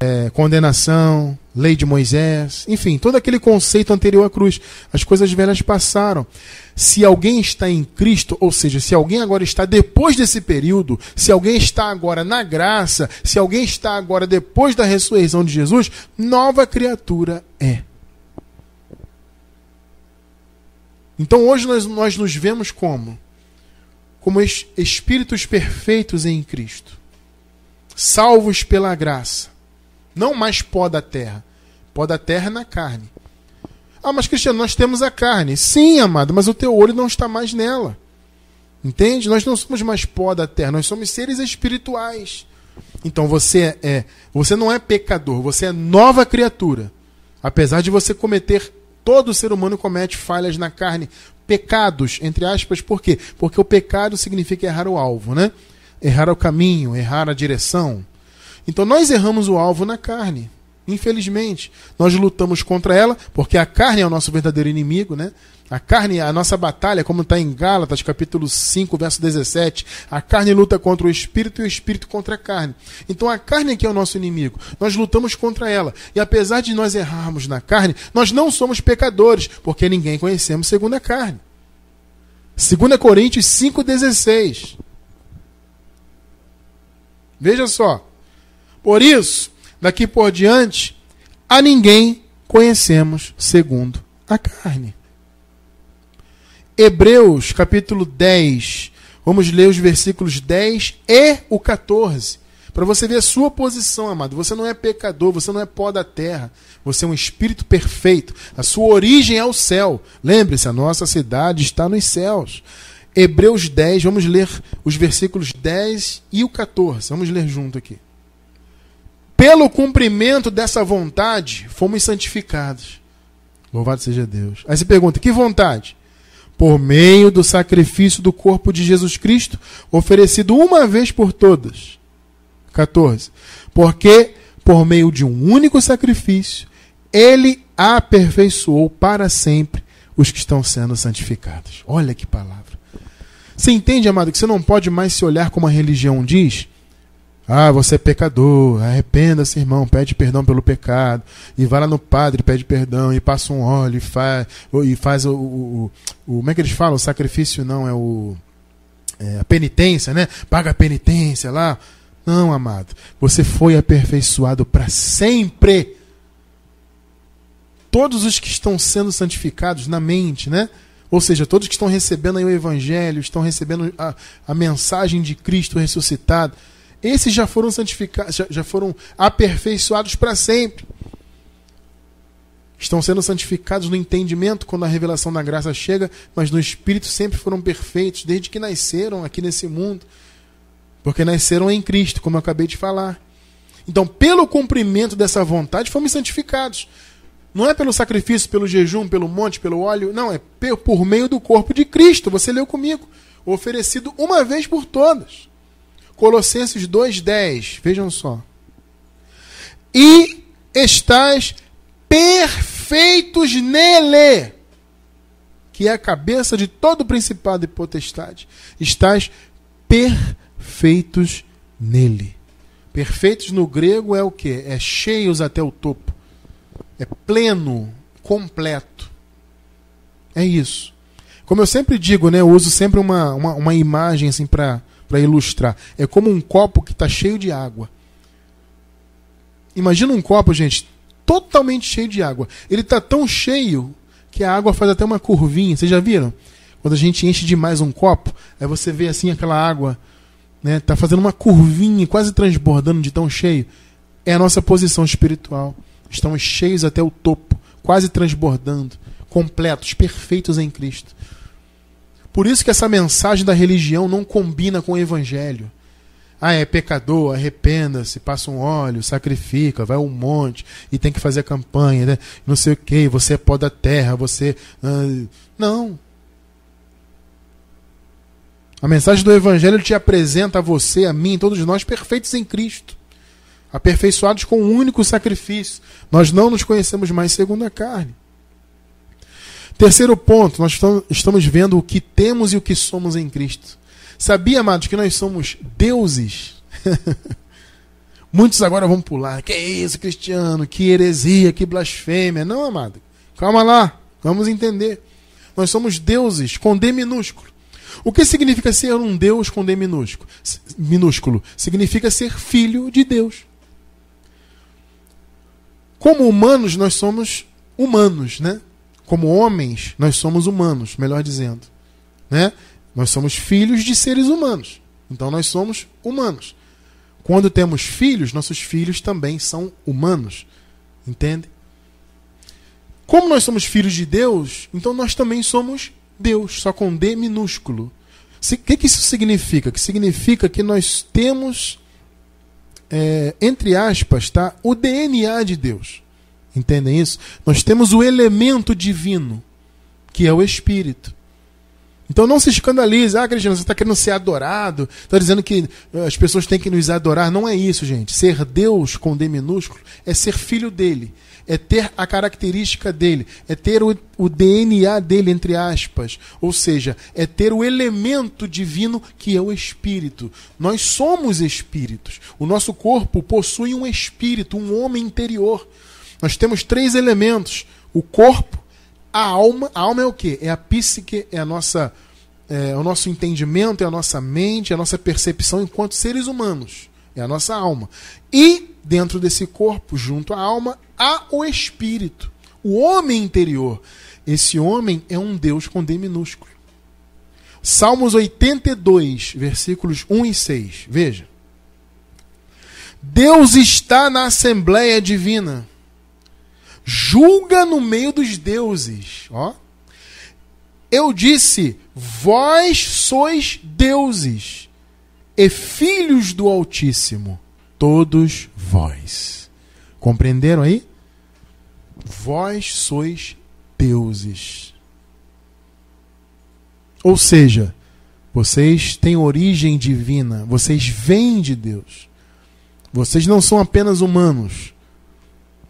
É, condenação, lei de Moisés, enfim, todo aquele conceito anterior à cruz. As coisas velhas passaram. Se alguém está em Cristo, ou seja, se alguém agora está depois desse período, se alguém está agora na graça, se alguém está agora depois da ressurreição de Jesus, nova criatura é. Então hoje nós, nós nos vemos como? Como espíritos perfeitos em Cristo, salvos pela graça, não mais pó da terra, pó da terra na carne. Ah, mas Cristiano, nós temos a carne. Sim, amado, mas o teu olho não está mais nela. Entende? Nós não somos mais pó da terra, nós somos seres espirituais. Então você é, você não é pecador, você é nova criatura. Apesar de você cometer Todo ser humano comete falhas na carne, pecados, entre aspas, por quê? Porque o pecado significa errar o alvo, né? Errar o caminho, errar a direção. Então nós erramos o alvo na carne. Infelizmente, nós lutamos contra ela, porque a carne é o nosso verdadeiro inimigo, né? A carne, a nossa batalha, como está em Gálatas, capítulo 5, verso 17, a carne luta contra o espírito e o espírito contra a carne. Então a carne aqui é o nosso inimigo. Nós lutamos contra ela. E apesar de nós errarmos na carne, nós não somos pecadores, porque ninguém conhecemos segundo a carne. 2 Coríntios 5,16. Veja só. Por isso, daqui por diante, a ninguém conhecemos segundo a carne. Hebreus capítulo 10. Vamos ler os versículos 10 e o 14. Para você ver a sua posição, amado. Você não é pecador, você não é pó da terra. Você é um espírito perfeito. A sua origem é o céu. Lembre-se, a nossa cidade está nos céus. Hebreus 10, vamos ler os versículos 10 e o 14. Vamos ler junto aqui. Pelo cumprimento dessa vontade, fomos santificados. Louvado seja Deus. Aí você pergunta: que vontade? por meio do sacrifício do corpo de Jesus Cristo, oferecido uma vez por todas. 14. Porque, por meio de um único sacrifício, ele aperfeiçoou para sempre os que estão sendo santificados. Olha que palavra. Você entende, amado, que você não pode mais se olhar como a religião diz? Ah, você é pecador, arrependa-se, irmão, pede perdão pelo pecado. E vai lá no padre, pede perdão, e passa um óleo, e faz, e faz o, o, o Como é que eles falam? O sacrifício não, é o. É, a penitência, né? Paga a penitência lá. Não, amado. Você foi aperfeiçoado para sempre. Todos os que estão sendo santificados na mente, né? Ou seja, todos que estão recebendo aí o Evangelho, estão recebendo a, a mensagem de Cristo ressuscitado esses já foram santificados, já, já foram aperfeiçoados para sempre. Estão sendo santificados no entendimento quando a revelação da graça chega, mas no espírito sempre foram perfeitos desde que nasceram aqui nesse mundo. Porque nasceram em Cristo, como eu acabei de falar. Então, pelo cumprimento dessa vontade, fomos santificados. Não é pelo sacrifício, pelo jejum, pelo monte, pelo óleo. Não, é por meio do corpo de Cristo. Você leu comigo. Oferecido uma vez por todas. Colossenses 2,10, vejam só. E estáis perfeitos nele, que é a cabeça de todo principado e potestade. Estáis perfeitos nele. Perfeitos no grego é o que? É cheios até o topo. É pleno, completo. É isso. Como eu sempre digo, né, eu uso sempre uma, uma, uma imagem assim para para ilustrar. É como um copo que está cheio de água. Imagina um copo, gente, totalmente cheio de água. Ele está tão cheio que a água faz até uma curvinha. Vocês já viram? Quando a gente enche demais um copo, aí você vê assim aquela água, né, tá fazendo uma curvinha, quase transbordando de tão cheio. É a nossa posição espiritual. Estamos cheios até o topo, quase transbordando, completos, perfeitos em Cristo. Por isso que essa mensagem da religião não combina com o evangelho. Ah, é pecador, arrependa-se, passa um óleo, sacrifica, vai um monte e tem que fazer campanha, né? não sei o que, você é pó da terra, você. Ah, não. A mensagem do Evangelho te apresenta a você, a mim, todos nós perfeitos em Cristo, aperfeiçoados com um único sacrifício. Nós não nos conhecemos mais segundo a carne. Terceiro ponto, nós estamos vendo o que temos e o que somos em Cristo. Sabia, amados, que nós somos deuses? Muitos agora vão pular. Que isso, cristiano? Que heresia, que blasfêmia. Não, amado. Calma lá. Vamos entender. Nós somos deuses com D minúsculo. O que significa ser um Deus com D minúsculo? minúsculo? Significa ser filho de Deus. Como humanos, nós somos humanos, né? Como homens, nós somos humanos, melhor dizendo. Né? Nós somos filhos de seres humanos. Então nós somos humanos. Quando temos filhos, nossos filhos também são humanos. Entende? Como nós somos filhos de Deus, então nós também somos Deus, só com D minúsculo. O que, que isso significa? Que significa que nós temos, é, entre aspas, tá, o DNA de Deus. Entendem isso? Nós temos o elemento divino, que é o Espírito. Então não se escandalize. Ah, Cristiano, você está querendo ser adorado. Está dizendo que eh, as pessoas têm que nos adorar. Não é isso, gente. Ser Deus com D minúsculo é ser filho dele. É ter a característica dele. É ter o, o DNA dele, entre aspas. Ou seja, é ter o elemento divino que é o espírito. Nós somos espíritos. O nosso corpo possui um espírito, um homem interior. Nós temos três elementos: o corpo, a alma. A alma é o que? É a psique, é a nossa é, o nosso entendimento, é a nossa mente, é a nossa percepção enquanto seres humanos. É a nossa alma. E dentro desse corpo, junto à alma, há o espírito, o homem interior. Esse homem é um Deus com D minúsculo. Salmos 82, versículos 1 e 6. Veja. Deus está na Assembleia Divina julga no meio dos deuses. Ó. Eu disse: Vós sois deuses e filhos do Altíssimo, todos vós. Compreenderam aí? Vós sois deuses. Ou seja, vocês têm origem divina, vocês vêm de Deus. Vocês não são apenas humanos,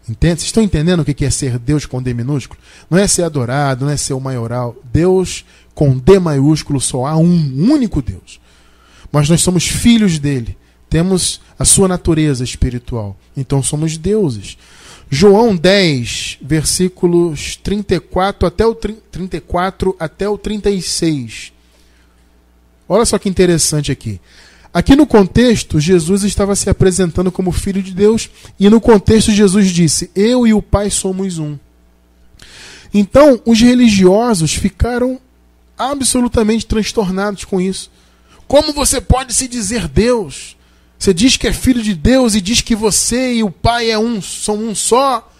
Entende? Vocês estão entendendo o que é ser Deus com D minúsculo? Não é ser adorado, não é ser o maioral. Deus com D maiúsculo só há um único Deus. Mas nós somos filhos dele. Temos a sua natureza espiritual. Então somos deuses. João 10, versículos 34 até o 34 até o 36. Olha só que interessante aqui. Aqui no contexto, Jesus estava se apresentando como filho de Deus, e no contexto, Jesus disse: Eu e o Pai somos um. Então, os religiosos ficaram absolutamente transtornados com isso. Como você pode se dizer Deus? Você diz que é filho de Deus e diz que você e o Pai é um, são um só.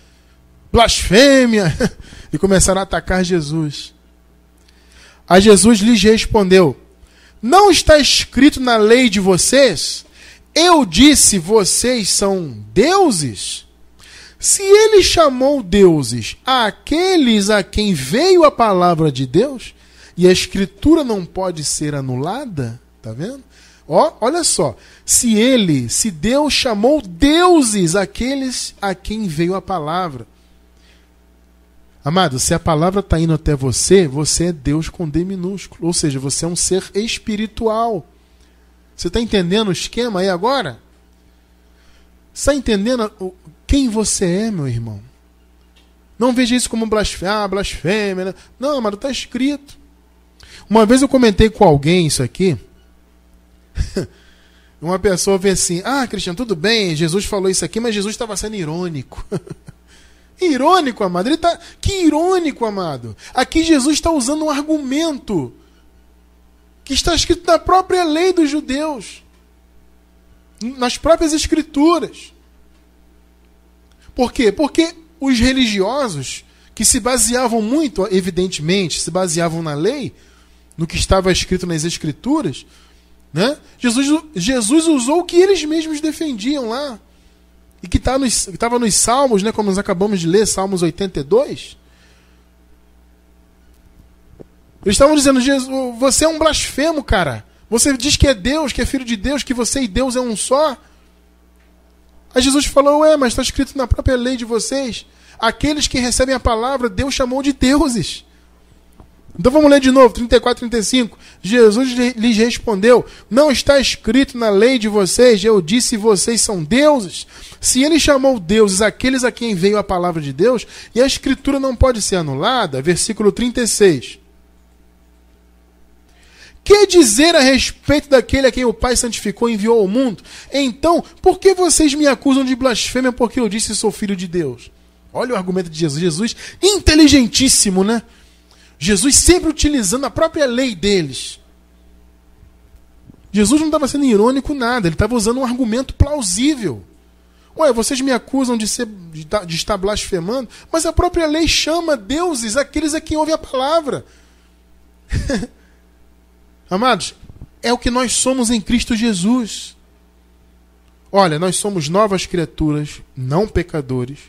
Blasfêmia! E começaram a atacar Jesus. A Jesus lhes respondeu: não está escrito na lei de vocês? Eu disse, vocês são deuses? Se ele chamou deuses aqueles a quem veio a palavra de Deus, e a escritura não pode ser anulada, tá vendo? Ó, olha só, se ele, se Deus chamou deuses aqueles a quem veio a palavra, Amado, se a palavra está indo até você, você é Deus com D minúsculo. Ou seja, você é um ser espiritual. Você está entendendo o esquema aí agora? Está entendendo quem você é, meu irmão? Não veja isso como blasfêmia, ah, blasfêmia. Né? Não, amado, está escrito. Uma vez eu comentei com alguém isso aqui. Uma pessoa vê assim: Ah, Cristiano, tudo bem, Jesus falou isso aqui, mas Jesus estava sendo irônico. Irônico, amado. Ele tá... Que irônico, amado. Aqui Jesus está usando um argumento que está escrito na própria lei dos judeus, nas próprias escrituras. Por quê? Porque os religiosos, que se baseavam muito, evidentemente, se baseavam na lei, no que estava escrito nas escrituras, Né? Jesus, Jesus usou o que eles mesmos defendiam lá. E que tá estava nos Salmos, né, como nós acabamos de ler, Salmos 82. Eles estavam dizendo: Jesus, você é um blasfemo, cara. Você diz que é Deus, que é filho de Deus, que você e Deus é um só. Aí Jesus falou: Ué, mas está escrito na própria lei de vocês. Aqueles que recebem a palavra, Deus chamou de deuses. Então vamos ler de novo, 34, 35. Jesus lhes respondeu: Não está escrito na lei de vocês, eu disse vocês são deuses. Se ele chamou deuses aqueles a quem veio a palavra de Deus, e a escritura não pode ser anulada, versículo 36. Que dizer a respeito daquele a quem o Pai santificou e enviou ao mundo? Então, por que vocês me acusam de blasfêmia porque eu disse sou filho de Deus? Olha o argumento de Jesus. Jesus, inteligentíssimo, né? Jesus sempre utilizando a própria lei deles. Jesus não estava sendo irônico nada, ele estava usando um argumento plausível. Ué, vocês me acusam de, ser, de estar blasfemando, mas a própria lei chama deuses aqueles a quem ouve a palavra. Amados, é o que nós somos em Cristo Jesus. Olha, nós somos novas criaturas, não pecadores.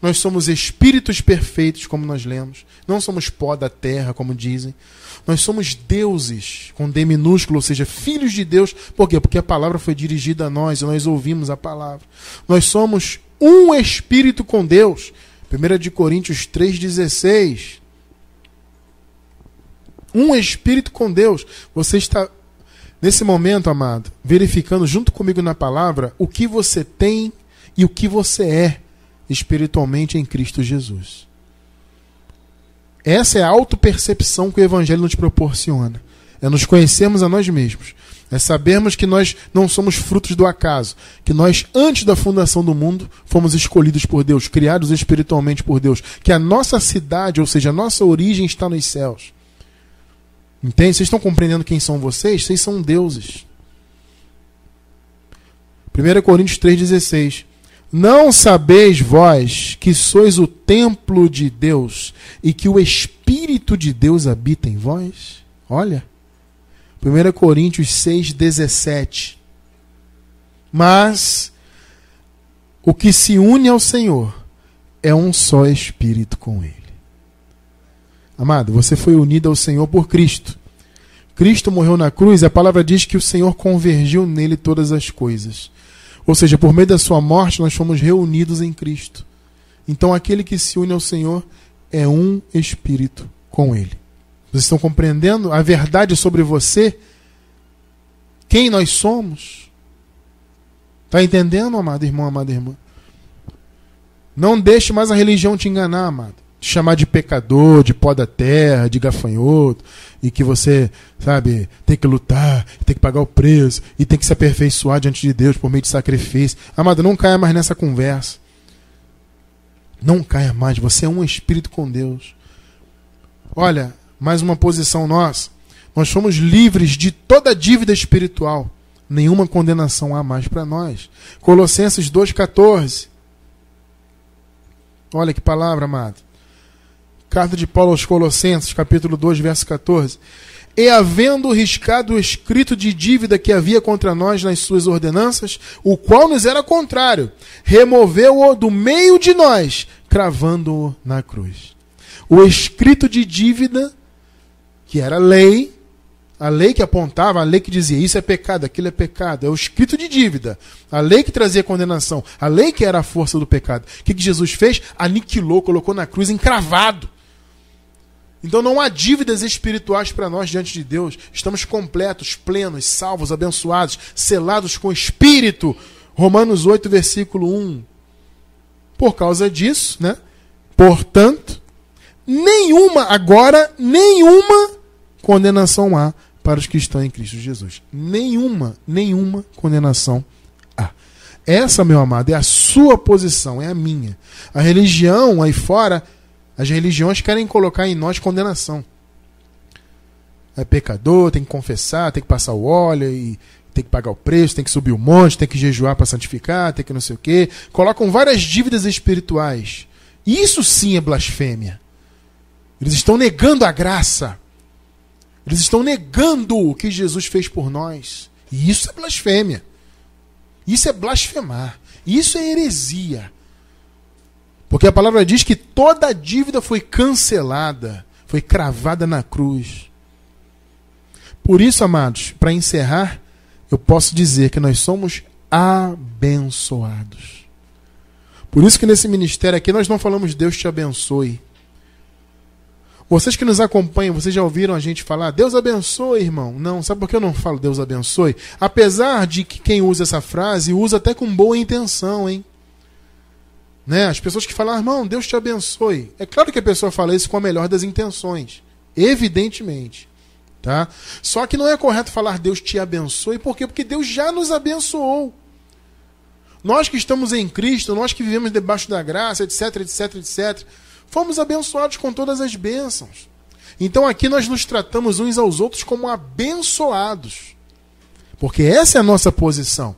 Nós somos espíritos perfeitos, como nós lemos. Não somos pó da terra, como dizem. Nós somos deuses, com D minúsculo, ou seja, filhos de Deus. Por quê? Porque a palavra foi dirigida a nós e nós ouvimos a palavra. Nós somos um espírito com Deus. 1 de Coríntios 3,16. Um espírito com Deus. Você está, nesse momento, amado, verificando junto comigo na palavra o que você tem e o que você é espiritualmente em Cristo Jesus. Essa é a autopercepção que o Evangelho nos proporciona. É nos conhecermos a nós mesmos. É sabermos que nós não somos frutos do acaso. Que nós, antes da fundação do mundo, fomos escolhidos por Deus, criados espiritualmente por Deus. Que a nossa cidade, ou seja, a nossa origem está nos céus. Entende? Vocês estão compreendendo quem são vocês? Vocês são deuses. 1 Coríntios 3,16 não sabeis vós que sois o templo de Deus e que o Espírito de Deus habita em vós? Olha. 1 Coríntios 6, 17. Mas o que se une ao Senhor é um só Espírito com Ele. Amado, você foi unido ao Senhor por Cristo. Cristo morreu na cruz, a palavra diz que o Senhor convergiu nele todas as coisas. Ou seja, por meio da sua morte, nós fomos reunidos em Cristo. Então, aquele que se une ao Senhor é um espírito com Ele. Vocês estão compreendendo a verdade sobre você? Quem nós somos? Está entendendo, amado irmão, amada irmã? Não deixe mais a religião te enganar, amado chamar de pecador, de pó da terra, de gafanhoto, e que você, sabe, tem que lutar, tem que pagar o preço, e tem que se aperfeiçoar diante de Deus por meio de sacrifício. Amado, não caia mais nessa conversa. Não caia mais, você é um espírito com Deus. Olha, mais uma posição nossa. Nós somos livres de toda dívida espiritual. Nenhuma condenação há mais para nós. Colossenses 2,14. Olha que palavra, amado. Carta de Paulo aos Colossenses, capítulo 2, verso 14. E havendo riscado o escrito de dívida que havia contra nós nas suas ordenanças, o qual nos era contrário, removeu-o do meio de nós, cravando-o na cruz. O escrito de dívida, que era lei, a lei que apontava, a lei que dizia isso é pecado, aquilo é pecado, é o escrito de dívida, a lei que trazia condenação, a lei que era a força do pecado. O que, que Jesus fez? Aniquilou, colocou na cruz encravado. Então não há dívidas espirituais para nós diante de Deus. Estamos completos, plenos, salvos, abençoados, selados com o Espírito. Romanos 8, versículo 1. Por causa disso, né? Portanto, nenhuma, agora, nenhuma condenação há para os que estão em Cristo Jesus. Nenhuma, nenhuma condenação há. Essa, meu amado, é a sua posição, é a minha. A religião aí fora as religiões querem colocar em nós condenação. É pecador, tem que confessar, tem que passar o óleo e tem que pagar o preço, tem que subir o monte, tem que jejuar para santificar, tem que não sei o quê. Colocam várias dívidas espirituais. Isso sim é blasfêmia. Eles estão negando a graça. Eles estão negando o que Jesus fez por nós. E isso é blasfêmia. Isso é blasfemar. Isso é heresia. Porque a palavra diz que toda dívida foi cancelada, foi cravada na cruz. Por isso, amados, para encerrar, eu posso dizer que nós somos abençoados. Por isso que nesse ministério aqui nós não falamos Deus te abençoe. Vocês que nos acompanham, vocês já ouviram a gente falar Deus abençoe, irmão? Não, sabe por que eu não falo Deus abençoe? Apesar de que quem usa essa frase usa até com boa intenção, hein? Né? As pessoas que falam, ah, irmão, Deus te abençoe. É claro que a pessoa fala isso com a melhor das intenções. Evidentemente. Tá? Só que não é correto falar Deus te abençoe, por quê? Porque Deus já nos abençoou. Nós que estamos em Cristo, nós que vivemos debaixo da graça, etc, etc, etc, fomos abençoados com todas as bênçãos. Então aqui nós nos tratamos uns aos outros como abençoados. Porque essa é a nossa posição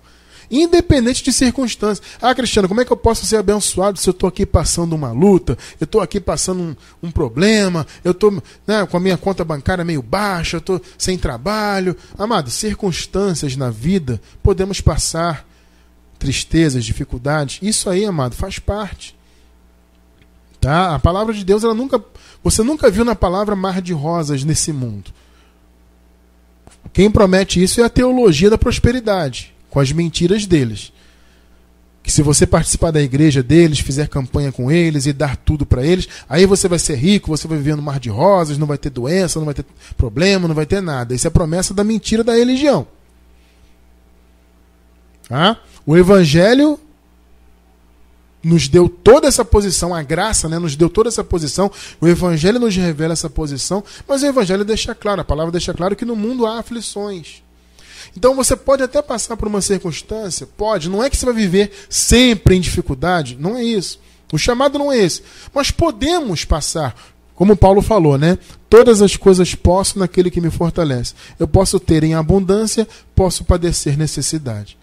independente de circunstâncias. Ah, Cristiano, como é que eu posso ser abençoado se eu estou aqui passando uma luta, eu estou aqui passando um, um problema, eu estou né, com a minha conta bancária meio baixa, eu estou sem trabalho. Amado, circunstâncias na vida podemos passar, tristezas, dificuldades. Isso aí, amado, faz parte. Tá? A palavra de Deus, ela nunca. Você nunca viu na palavra mar de rosas nesse mundo. Quem promete isso é a teologia da prosperidade com as mentiras deles. Que se você participar da igreja deles, fizer campanha com eles e dar tudo para eles, aí você vai ser rico, você vai viver no mar de rosas, não vai ter doença, não vai ter problema, não vai ter nada. Isso é promessa da mentira da religião. Tá? O evangelho nos deu toda essa posição, a graça né, nos deu toda essa posição, o Evangelho nos revela essa posição, mas o Evangelho deixa claro, a palavra deixa claro que no mundo há aflições. Então você pode até passar por uma circunstância, pode, não é que você vai viver sempre em dificuldade, não é isso. O chamado não é esse. Mas podemos passar, como Paulo falou, né? Todas as coisas posso naquele que me fortalece. Eu posso ter em abundância, posso padecer necessidade.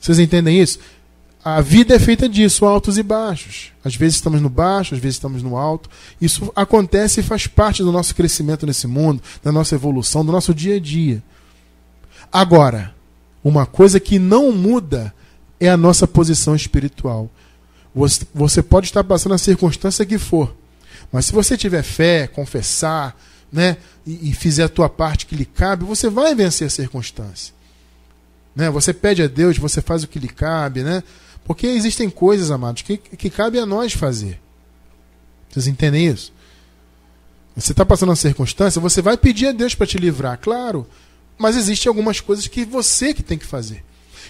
Vocês entendem isso? A vida é feita disso, altos e baixos. Às vezes estamos no baixo, às vezes estamos no alto. Isso acontece e faz parte do nosso crescimento nesse mundo, da nossa evolução, do nosso dia a dia. Agora, uma coisa que não muda é a nossa posição espiritual. Você, pode estar passando a circunstância que for, mas se você tiver fé, confessar, né, e, e fizer a tua parte que lhe cabe, você vai vencer a circunstância. Né? Você pede a Deus, você faz o que lhe cabe, né? Porque existem coisas, amados, que, que cabe a nós fazer. Vocês entendem isso? Você está passando uma circunstância, você vai pedir a Deus para te livrar, claro. Mas existem algumas coisas que você que tem que fazer.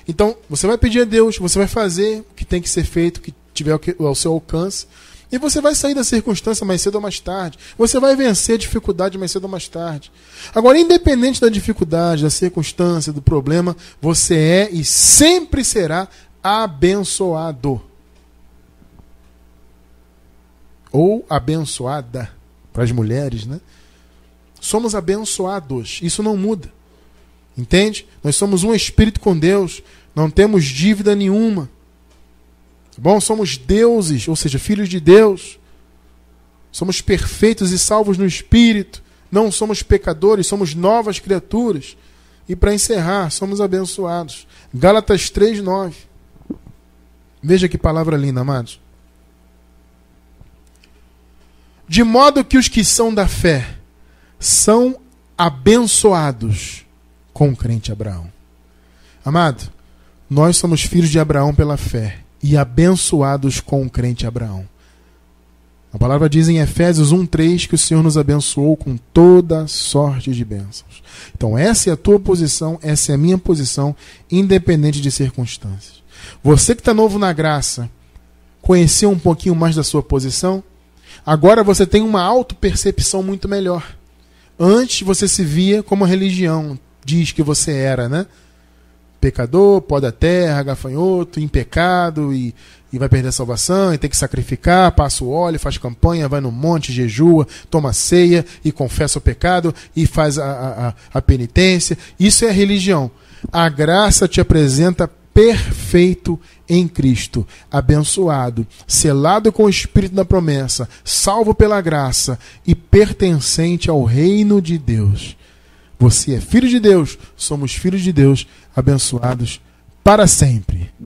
Então, você vai pedir a Deus, você vai fazer o que tem que ser feito, o que tiver ao seu alcance, e você vai sair da circunstância mais cedo ou mais tarde. Você vai vencer a dificuldade mais cedo ou mais tarde. Agora, independente da dificuldade, da circunstância, do problema, você é e sempre será abençoado. Ou abençoada para as mulheres, né? Somos abençoados. Isso não muda. Entende? Nós somos um espírito com Deus, não temos dívida nenhuma. Tá bom? Somos deuses, ou seja, filhos de Deus. Somos perfeitos e salvos no espírito. Não somos pecadores, somos novas criaturas. E para encerrar, somos abençoados. Gálatas 3:9. Veja que palavra linda, amados. De modo que os que são da fé são abençoados com o crente Abraão. Amado, nós somos filhos de Abraão pela fé e abençoados com o crente Abraão. A palavra diz em Efésios 1:3 que o Senhor nos abençoou com toda sorte de bênçãos. Então essa é a tua posição, essa é a minha posição, independente de circunstâncias. Você que está novo na graça, conheceu um pouquinho mais da sua posição? Agora você tem uma auto-percepção muito melhor. Antes você se via como religião, diz que você era, né? Pecador, pó da terra, gafanhoto, em pecado e, e vai perder a salvação e tem que sacrificar, passa o óleo, faz campanha, vai no monte, jejua, toma ceia e confessa o pecado e faz a, a, a penitência. Isso é religião. A graça te apresenta perfeito em Cristo, abençoado, selado com o Espírito da promessa, salvo pela graça e pertencente ao reino de Deus. Você é filho de Deus, somos filhos de Deus, abençoados para sempre.